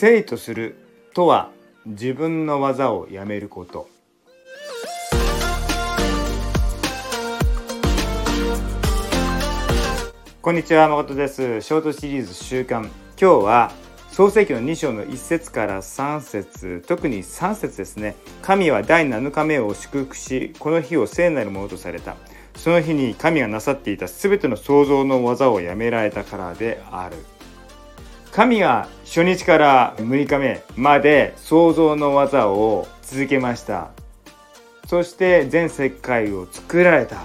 生とするとは自分の技をやめること。こんにちは誠です。ショートシリーズ週刊。今日は創世記の2章の1節から3節特に3節ですね。神は第7日目を祝福しこの日を聖なるものとされた。その日に神がなさっていた全ての創造の技をやめられたからである。神が初日から6日目まで創造の技を続けました。そして全世界を作られた。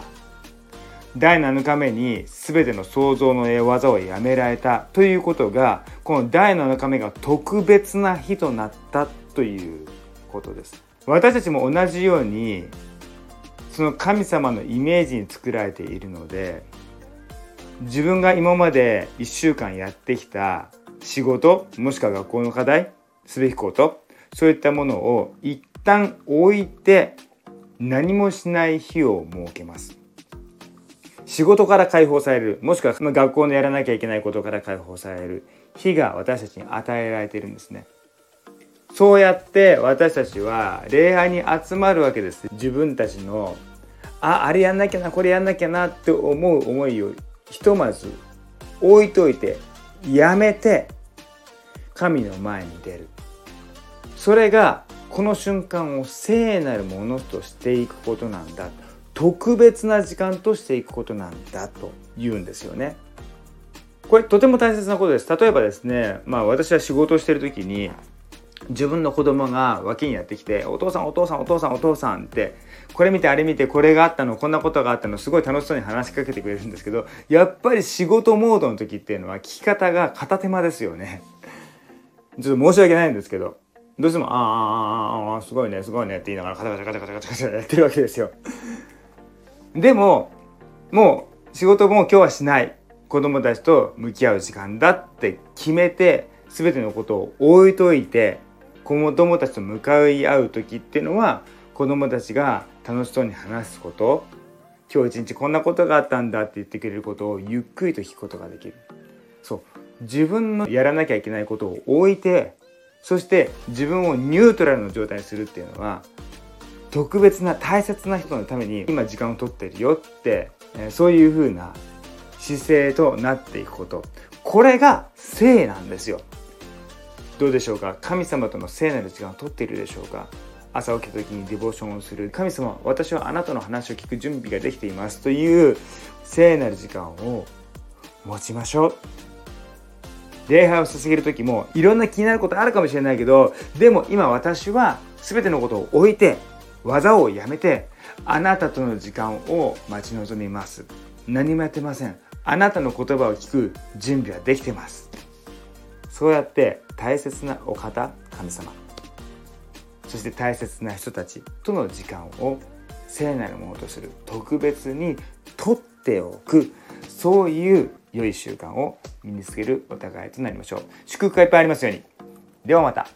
第7日目に全ての創造の技をやめられた。ということがこの第7日目が特別な日となったということです。私たちも同じようにその神様のイメージに作られているので自分が今まで1週間やってきた仕事もしくは学校の課題すべきことそういったものを一旦置いて何もしない日を設けます。仕事から解放されるもしくは学校のやらなきゃいけないことから解放される日が私たちに与えられているんですね。そうやって私たちは礼拝に集まるわけです。自分たちのああれやんなきゃなこれやんなきゃなって思う思いをひとまず置いといてやめて神の前に出る。それがこの瞬間を聖なるものとしていくことなんだ特別な時間としていくことなんだと言うんですよね。これとても大切なことです。例えばですねまあ私は仕事をしてる時に自分の子供が脇にやってきて「お父さんお父さんお父さんお父さん」ってこれ見てあれ見てこれがあったのこんなことがあったのすごい楽しそうに話しかけてくれるんですけどやっぱり仕事モードの時っていうのは聞き方が片手間ですよね。ちょっと申し訳ないんですけどどうしても「ああああああすごいねすごいね」って言いながらカタカタカタカタカタカタやってるわけですよ。でももう仕事も今日はしない子供たちと向き合う時間だって決めて全てのことを置いといて子供たちと向かい合う時っていうのは子供たちが楽しそうに話すこと。今日一日こんなことがあったんだって言ってくれることをゆっくりと聞くことができる。そう。自分のやらなきゃいけないことを置いてそして自分をニュートラルの状態にするっていうのは特別な大切な人のために今時間を取ってるよって、そういう風な姿勢となっていくこと。これが性なんですよ。どうでしょうか？神様との聖なる時間を取っているでしょうか？朝起きた時にディボーションをする。神様私はあなたの話を聞く準備ができています。という聖なる時間を持ちましょう。礼拝を捧げる時もいろんな気になることあるかもしれないけどでも今私は全てのことを置いて技をやめてあなたとの時間を待ち望みます。何もやってません。あなたの言葉を聞く準備はできてます。そうやって大切なお方神様。そして大切な人たちとの時間を聖なるものとする特別にとっておくそういう良い習慣を身につけるお互いとなりましょう。祝福がいっぱいありますように。ではまた。